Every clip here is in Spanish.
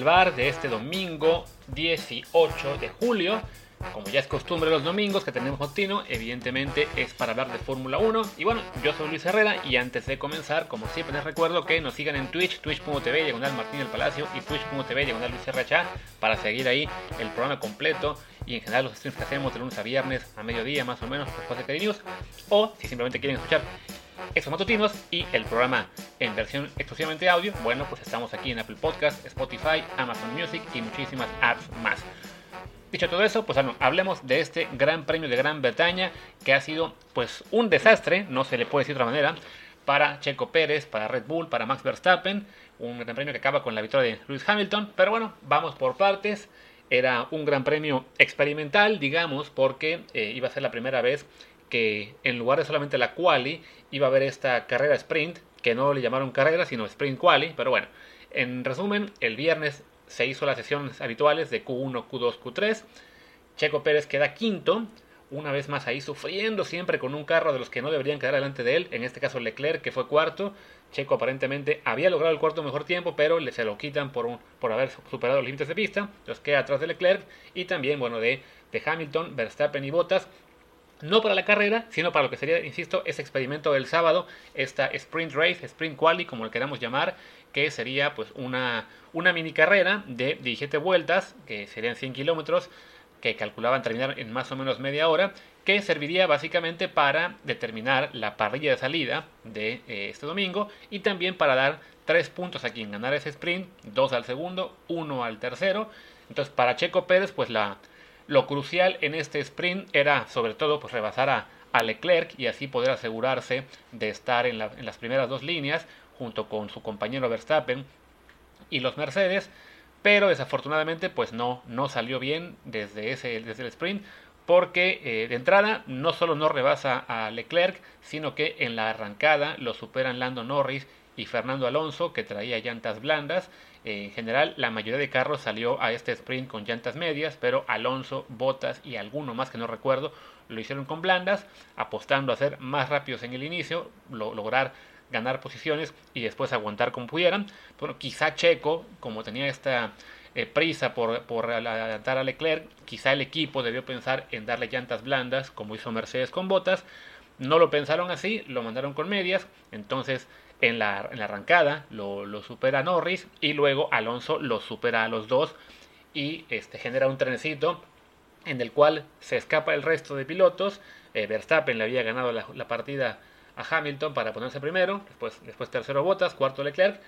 matutino desde el bar de este domingo 18 de julio. Como ya es costumbre los domingos que tenemos matutino, evidentemente es para hablar de Fórmula 1. Y bueno, yo soy Luis Herrera y antes de comenzar, como siempre les recuerdo que nos sigan en Twitch, twitch.tv, diagonal Martín del Palacio y twitch.tv, diagonal Luis RH, para seguir ahí el programa completo y en general los streams que hacemos de lunes a viernes a mediodía más o menos después de News. O si simplemente quieren escuchar estos matutinos y el programa en versión exclusivamente audio, bueno, pues estamos aquí en Apple Podcast, Spotify, Amazon Music y muchísimas apps más. Dicho todo eso, pues hablemos de este Gran Premio de Gran Bretaña que ha sido pues un desastre, no se le puede decir de otra manera, para Checo Pérez, para Red Bull, para Max Verstappen, un Gran Premio que acaba con la victoria de Lewis Hamilton, pero bueno, vamos por partes. Era un gran premio experimental, digamos, porque eh, iba a ser la primera vez que en lugar de solamente la quali iba a haber esta carrera sprint, que no le llamaron carrera, sino sprint quali, pero bueno, en resumen, el viernes se hizo las sesiones habituales de Q1, Q2, Q3, Checo Pérez queda quinto, una vez más ahí sufriendo siempre con un carro de los que no deberían quedar delante de él, en este caso Leclerc que fue cuarto, Checo aparentemente había logrado el cuarto mejor tiempo, pero le se lo quitan por, un, por haber superado los límites de pista, entonces queda atrás de Leclerc y también bueno de, de Hamilton, Verstappen y Bottas, no para la carrera, sino para lo que sería, insisto, ese experimento del sábado, esta sprint race, sprint quali, como lo queramos llamar, que sería pues una, una mini carrera de 17 vueltas, que serían 100 kilómetros, que calculaban terminar en más o menos media hora, que serviría básicamente para determinar la parrilla de salida de eh, este domingo y también para dar tres puntos a quien ganara ese sprint, dos al segundo, uno al tercero. Entonces para Checo Pérez pues la, lo crucial en este sprint era sobre todo pues, rebasar a, Leclerc y así poder asegurarse de estar en, las primeras dos líneas junto con su compañero Verstappen y los Mercedes. Pero desafortunadamente pues no, no salió bien desde, ese, desde el sprint porque eh, de entrada no solo no rebasa a Leclerc, sino que en la arrancada lo superan Lando Norris y Fernando Alonso, que traía llantas blandas. en general, la mayoría de carros salió a este sprint con llantas medias, pero Alonso, Botas y alguno más que no recuerdo lo hicieron con blandas, apostando a ser más rápidos en el inicio, lograr ganar posiciones y después aguantar como pudieran. Bueno, quizá Checo, como tenía esta eh, prisa por, por adelantar a Leclerc, quizá el equipo debió pensar en darle llantas blandas, como hizo Mercedes con botas. No lo pensaron así, lo mandaron con medias, entonces en la, arrancada lo, supera Norris y luego Alonso lo supera a los dos y este, genera un trenecito en el cual se escapa el resto de pilotos. Eh, Verstappen le había ganado la, partida a Hamilton para ponerse primero, después, después tercero Bottas, cuarto Leclerc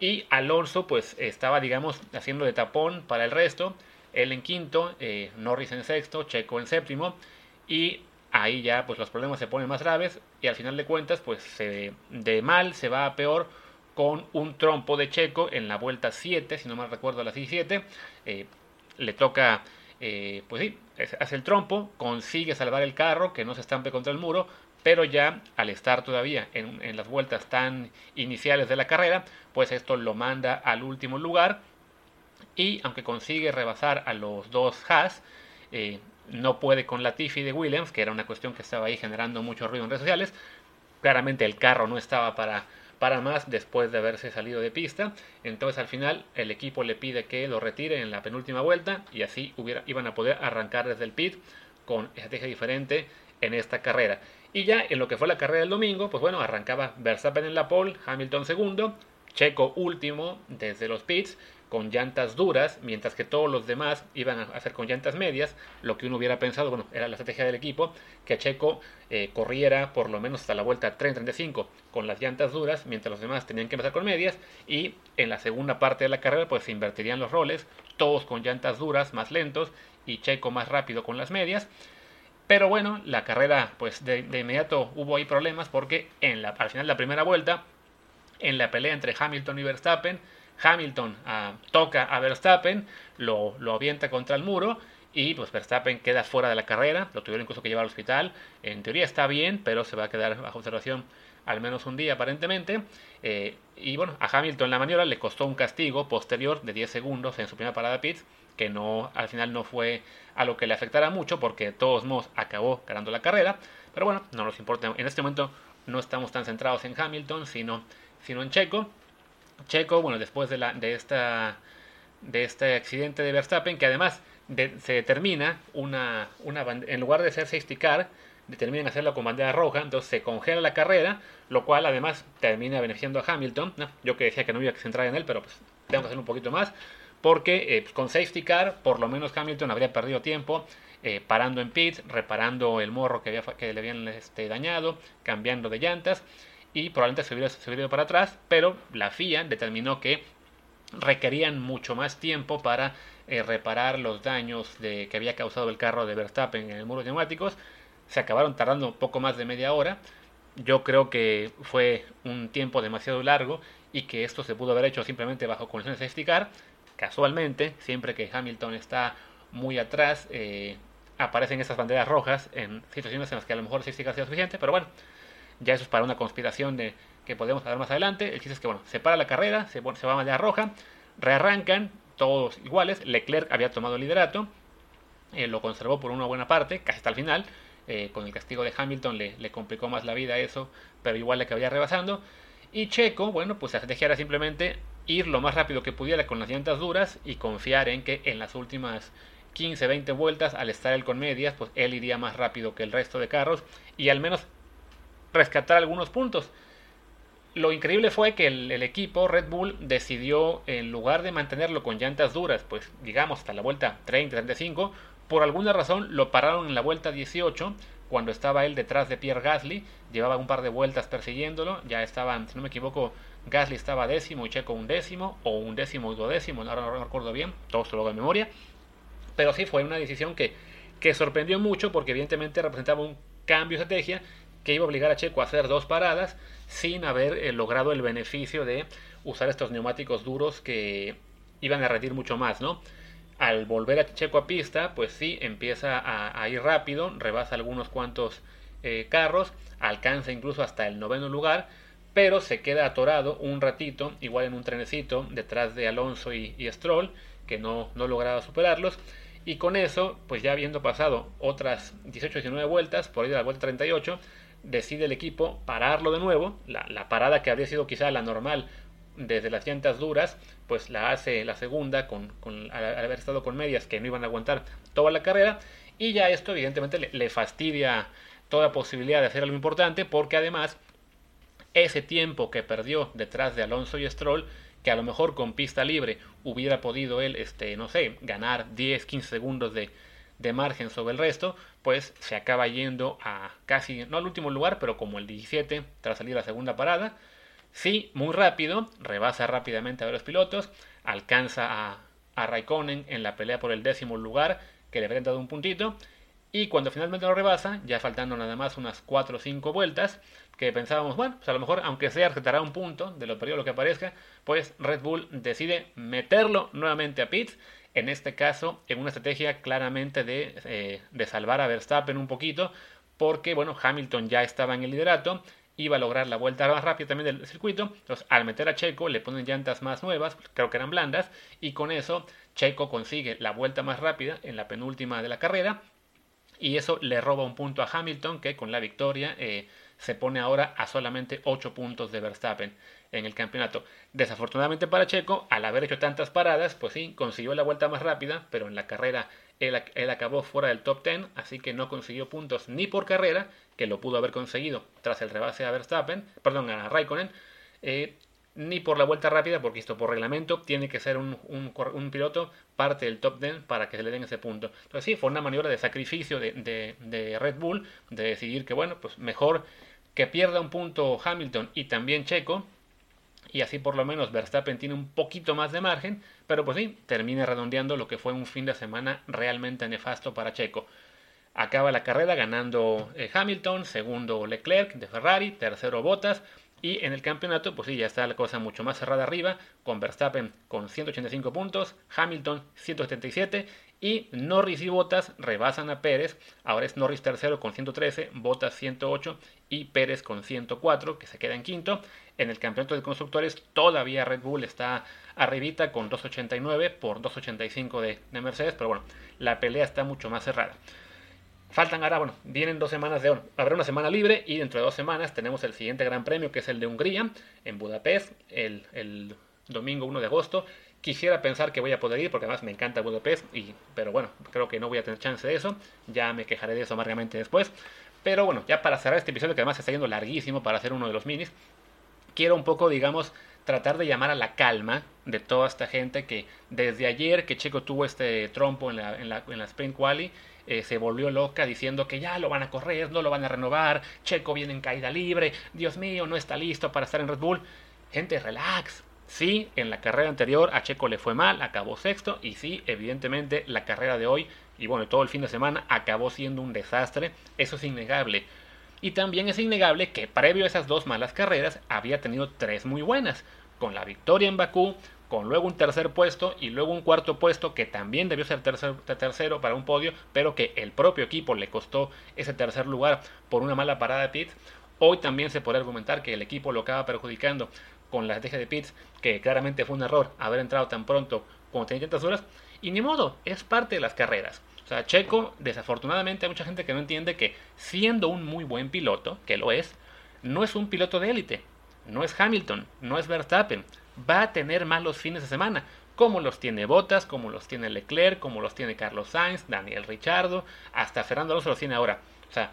y Alonso pues estaba digamos haciendo de tapón para el resto. Él en quinto, eh, Norris en sexto, Checo en séptimo y ahí ya pues los problemas se ponen más graves y al final de cuentas pues se, de mal se va a peor con un trompo de Checo en la vuelta 7, si no mal recuerdo la 17, eh, le toca, eh, pues sí, hace el trompo, consigue salvar el carro, que no se estampe contra el muro, pero ya al estar todavía en, las vueltas tan iniciales de la carrera, pues esto lo manda al último lugar. Y aunque consigue rebasar a los dos Haas, eh, no puede con la Tiffy de Williams, que era una cuestión que estaba ahí generando mucho ruido en redes sociales. Claramente el carro no estaba para, para más después de haberse salido de pista. Entonces al final el equipo le pide que lo retire en la penúltima vuelta y así iban a poder arrancar desde el pit con estrategia diferente en esta carrera. Y ya en lo que fue la carrera del domingo, pues bueno, arrancaba Verstappen en la pole, Hamilton segundo, Checo último desde los pits con llantas duras, mientras que todos los demás iban a hacer con llantas medias, lo que uno hubiera pensado, bueno, era la estrategia del equipo, que Checo eh, corriera por lo menos hasta la vuelta 30-35 con las llantas duras, mientras los demás tenían que empezar con medias, y en la segunda parte de la carrera pues se invertirían los roles, todos con llantas duras, más lentos, y Checo más rápido con las medias. Pero bueno, la carrera, pues de, inmediato hubo ahí problemas porque en la, al final de la primera vuelta, en la pelea entre Hamilton y Verstappen, Hamilton ah, toca a Verstappen, lo, lo avienta contra el muro y pues Verstappen queda fuera de la carrera, lo tuvieron incluso que llevar al hospital. En teoría está bien, pero se va a quedar bajo observación al menos un día aparentemente. Eh, y bueno, a Hamilton la maniobra le costó un castigo posterior de 10 segundos en su primera parada pits, que no al final no fue a lo que le afectara mucho porque de todos modos acabó ganando la carrera. Pero bueno, no nos importa. En este momento no estamos tan centrados en Hamilton, sino, sino en Checo. Checo, bueno, después de, la, de, esta, de este accidente de Verstappen, que además se determina una, una en lugar de ser safety car, determinan hacerlo con bandera roja, entonces se congela la carrera, lo cual además termina beneficiando a Hamilton. Yo que decía que no iba a centrar en él, pero pues tengo que hacer un poquito más, porque eh, pues, con safety car, por lo menos Hamilton habría perdido tiempo. Eh, parando en pits, reparando el morro que, había, que le habían este, dañado, cambiando de llantas y probablemente se hubiera, se para atrás, pero la FIA determinó que requerían mucho más tiempo para eh, reparar los daños de, que había causado el carro de Verstappen en el muro de neumáticos. Se acabaron tardando poco más de media hora. Yo creo que fue un tiempo demasiado largo y que esto se pudo haber hecho simplemente bajo condiciones de safety Casualmente, siempre que Hamilton está muy atrás, eh, aparecen estas banderas rojas en situaciones en las que a lo mejor safety car sea suficiente, pero bueno, ya eso es para una conspiración de que podemos hablar más adelante. El chiste es que bueno, se para la carrera, se, va a bandera roja, rearrancan, todos iguales. Leclerc había tomado el liderato, eh, lo conservó por una buena parte, casi hasta el final. Eh, con el castigo de Hamilton le, le, complicó más la vida eso, pero igual le acabaría rebasando. Y Checo, bueno, pues la estrategia era simplemente ir lo más rápido que pudiera con las llantas duras y confiar en que en las últimas 15, 20 vueltas, al estar él con medias, pues él iría más rápido que el resto de carros y al menos rescatar algunos puntos. Lo increíble fue que el, equipo Red Bull decidió, en lugar de mantenerlo con llantas duras, pues digamos hasta la vuelta 30-35, por alguna razón lo pararon en la vuelta 18, cuando estaba él detrás de Pierre Gasly, llevaba un par de vueltas persiguiéndolo, ya estaban, si no me equivoco, Gasly estaba décimo y Checo un décimo, o un décimo y duodécimo, ahora no recuerdo bien, todo esto lo hago en memoria, pero sí fue una decisión que, que sorprendió mucho porque evidentemente representaba un cambio de estrategia que iba a obligar a Checo a hacer dos paradas sin haber eh, logrado el beneficio de usar estos neumáticos duros que iban a rendir mucho más, ¿no? Al volver a Checo a pista, pues sí, empieza a, ir rápido, rebasa algunos cuantos eh, carros, alcanza incluso hasta el noveno lugar, pero se queda atorado un ratito, igual en un trenecito, detrás de Alonso y, Stroll, que no, no lograba superarlos. Y con eso, pues ya habiendo pasado otras 18-19 vueltas, por ahí de la vuelta 38, decide el equipo pararlo de nuevo. La, parada que habría sido quizá la normal desde las llantas duras, pues la hace la segunda con, al, haber estado con medias que no iban a aguantar toda la carrera. Y ya esto evidentemente le, fastidia toda posibilidad de hacer algo importante porque además ese tiempo que perdió detrás de Alonso y Stroll, que a lo mejor con pista libre hubiera podido él, este, no sé, ganar 10, 15 segundos de, de margen sobre el resto, pues se acaba yendo a casi, no al último lugar, pero como el 17 tras salir la segunda parada. Sí, muy rápido, rebasa rápidamente a los pilotos, alcanza a, a Raikkonen en la pelea por el décimo lugar, que le habrían dado un puntito, y cuando finalmente lo rebasa, ya faltando nada más unas 4 o 5 vueltas, que pensábamos, bueno, pues a lo mejor, aunque sea, rescatará un punto de lo perdido lo que aparezca, pues Red Bull decide meterlo nuevamente a pits en este caso en una estrategia claramente eh, de, salvar a Verstappen un poquito, porque bueno, Hamilton ya estaba en el liderato, iba a lograr la vuelta más rápida también del circuito, entonces al meter a Checo le ponen llantas más nuevas, creo que eran blandas, y con eso Checo consigue la vuelta más rápida en la penúltima de la carrera, y eso le roba un punto a Hamilton, que con la victoria eh, se pone ahora a solamente 8 puntos de Verstappen en el campeonato. Desafortunadamente para Checo, al haber hecho tantas paradas, pues sí, consiguió la vuelta más rápida, pero en la carrera él, acabó fuera del top 10, así que no consiguió puntos ni por carrera, que lo pudo haber conseguido tras el rebase a Verstappen, perdón, a Raikkonen, eh, ni por la vuelta rápida, porque esto por reglamento tiene que ser un, piloto parte del top 10 para que se le den ese punto. Entonces sí, fue una maniobra de sacrificio de Red Bull, de decidir que bueno, pues mejor que pierda un punto Hamilton y también Checo, y así por lo menos Verstappen tiene un poquito más de margen, pero pues sí, termina redondeando lo que fue un fin de semana realmente nefasto para Checo. Acaba la carrera ganando eh, Hamilton, segundo Leclerc de Ferrari, tercero Bottas, y en el campeonato, pues sí, ya está la cosa mucho más cerrada arriba, con Verstappen con 185 puntos, Hamilton 177 y Norris y Bottas rebasan a Pérez. Ahora es Norris tercero con 113, Bottas 108 y Pérez con 104, que se queda en quinto. En el campeonato de constructores todavía Red Bull está arribita con 289 por 285 de, de Mercedes, pero bueno, la pelea está mucho más cerrada. Faltan ahora, bueno, vienen dos semanas de Habrá una semana libre y dentro de dos semanas tenemos el siguiente gran premio que es el de Hungría en Budapest. El, domingo 1 de agosto. Quisiera pensar que voy a poder ir porque además me encanta Budapest, y, pero bueno, creo que no voy a tener chance de eso. Ya me quejaré de eso amargamente después. Pero bueno, ya para cerrar este episodio que además está yendo larguísimo para hacer uno de los minis, quiero un poco, digamos, tratar de llamar a la calma de toda esta gente que desde ayer que Checo tuvo este trompo en la, en la, en la Sprint Quali, eh, se volvió loca diciendo que ya lo van a correr, no lo van a renovar, Checo viene en caída libre, Dios mío, no está listo para estar en Red Bull. Gente, relax, Sí, en la carrera anterior a Checo le fue mal, acabó sexto y sí, evidentemente la carrera de hoy y bueno, todo el fin de semana acabó siendo un desastre, eso es innegable. Y también es innegable que previo a esas dos malas carreras había tenido tres muy buenas, con la victoria en Bakú, con luego un tercer puesto y luego un cuarto puesto que también debió ser tercero para un podio, pero que el propio equipo le costó ese tercer lugar por una mala parada de pits. Hoy también se puede argumentar que el equipo lo acaba perjudicando con la estrategia de Pitts, que claramente fue un error haber entrado tan pronto como tenía tantas horas, y ni modo, es parte de las carreras. O sea, Checo, desafortunadamente hay mucha gente que no entiende que siendo un muy buen piloto, que lo es, no es un piloto de élite, no es Hamilton, no es Verstappen, va a tener malos fines de semana, como los tiene Bottas, como los tiene Leclerc, como los tiene Carlos Sainz, Daniel Richardo, hasta Fernando Alonso los tiene ahora. O sea,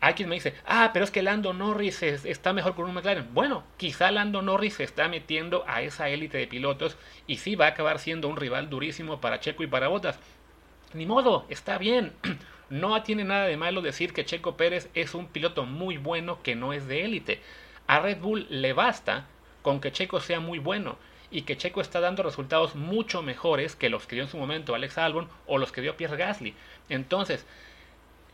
hay quien me dice, ah, pero es que Lando Norris está mejor con un McLaren. Bueno, quizá Lando Norris se está metiendo a esa élite de pilotos y sí va a acabar siendo un rival durísimo para Checo y para Bottas. Ni modo, está bien. No tiene nada de malo decir que Checo Pérez es un piloto muy bueno que no es de élite. A Red Bull le basta con que Checo sea muy bueno y que Checo está dando resultados mucho mejores que los que dio en su momento Alex Albon o los que dio Pierre Gasly. Entonces,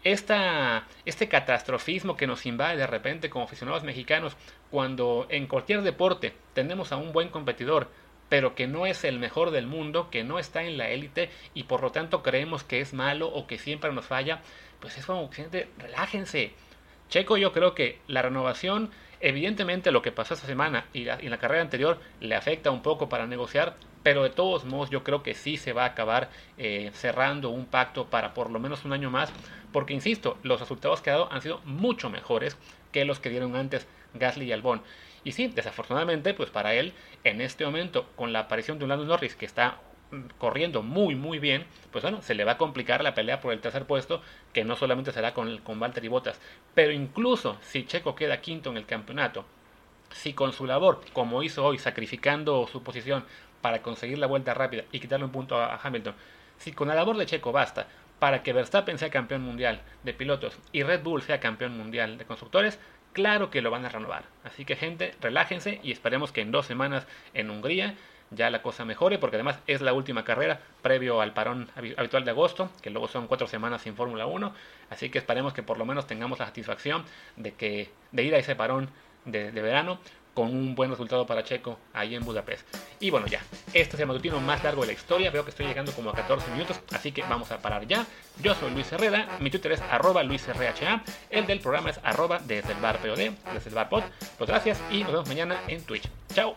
esta, este catastrofismo que nos invade de repente como aficionados mexicanos cuando en cualquier deporte tenemos a un buen competidor pero que no es el mejor del mundo, que no está en la élite y por lo tanto creemos que es malo o que siempre nos falla, pues es como gente, relájense. Checo, yo creo que la renovación, evidentemente lo que pasó esta semana y, la, la carrera anterior le afecta un poco para negociar, pero de todos modos yo creo que sí se va a acabar eh, cerrando un pacto para por lo menos un año más, porque insisto, los resultados que ha dado han sido mucho mejores que los que dieron antes Gasly y Albon. Y sí, desafortunadamente, pues para él, en este momento, con la aparición de un Lando Norris que está corriendo muy muy bien, pues bueno, se le va a complicar la pelea por el tercer puesto, que no solamente será con, con Valtteri Bottas, pero incluso si Checo queda quinto en el campeonato, si con su labor, como hizo hoy, sacrificando su posición para conseguir la vuelta rápida y quitarle un punto a, Hamilton, si con la labor de Checo basta para que Verstappen sea campeón mundial de pilotos y Red Bull sea campeón mundial de constructores, claro que lo van a renovar. Así que gente, relájense y esperemos que en dos semanas en Hungría ya la cosa mejore, porque además es la última carrera previo al parón habitual de agosto, que luego son cuatro semanas sin Fórmula 1, así que esperemos que por lo menos tengamos la satisfacción de, que, de ir a ese parón de verano con un buen resultado para Checo ahí en Budapest. Y bueno, ya, este es el matutino más largo de la historia. Veo que estoy llegando como a 14 minutos, así que vamos a parar ya. Yo soy Luis Herrera, mi Twitter es arroba LuisRHA, el del programa es arroba desde el bar desde el bar. Pues gracias y nos vemos mañana en Twitch. Chao.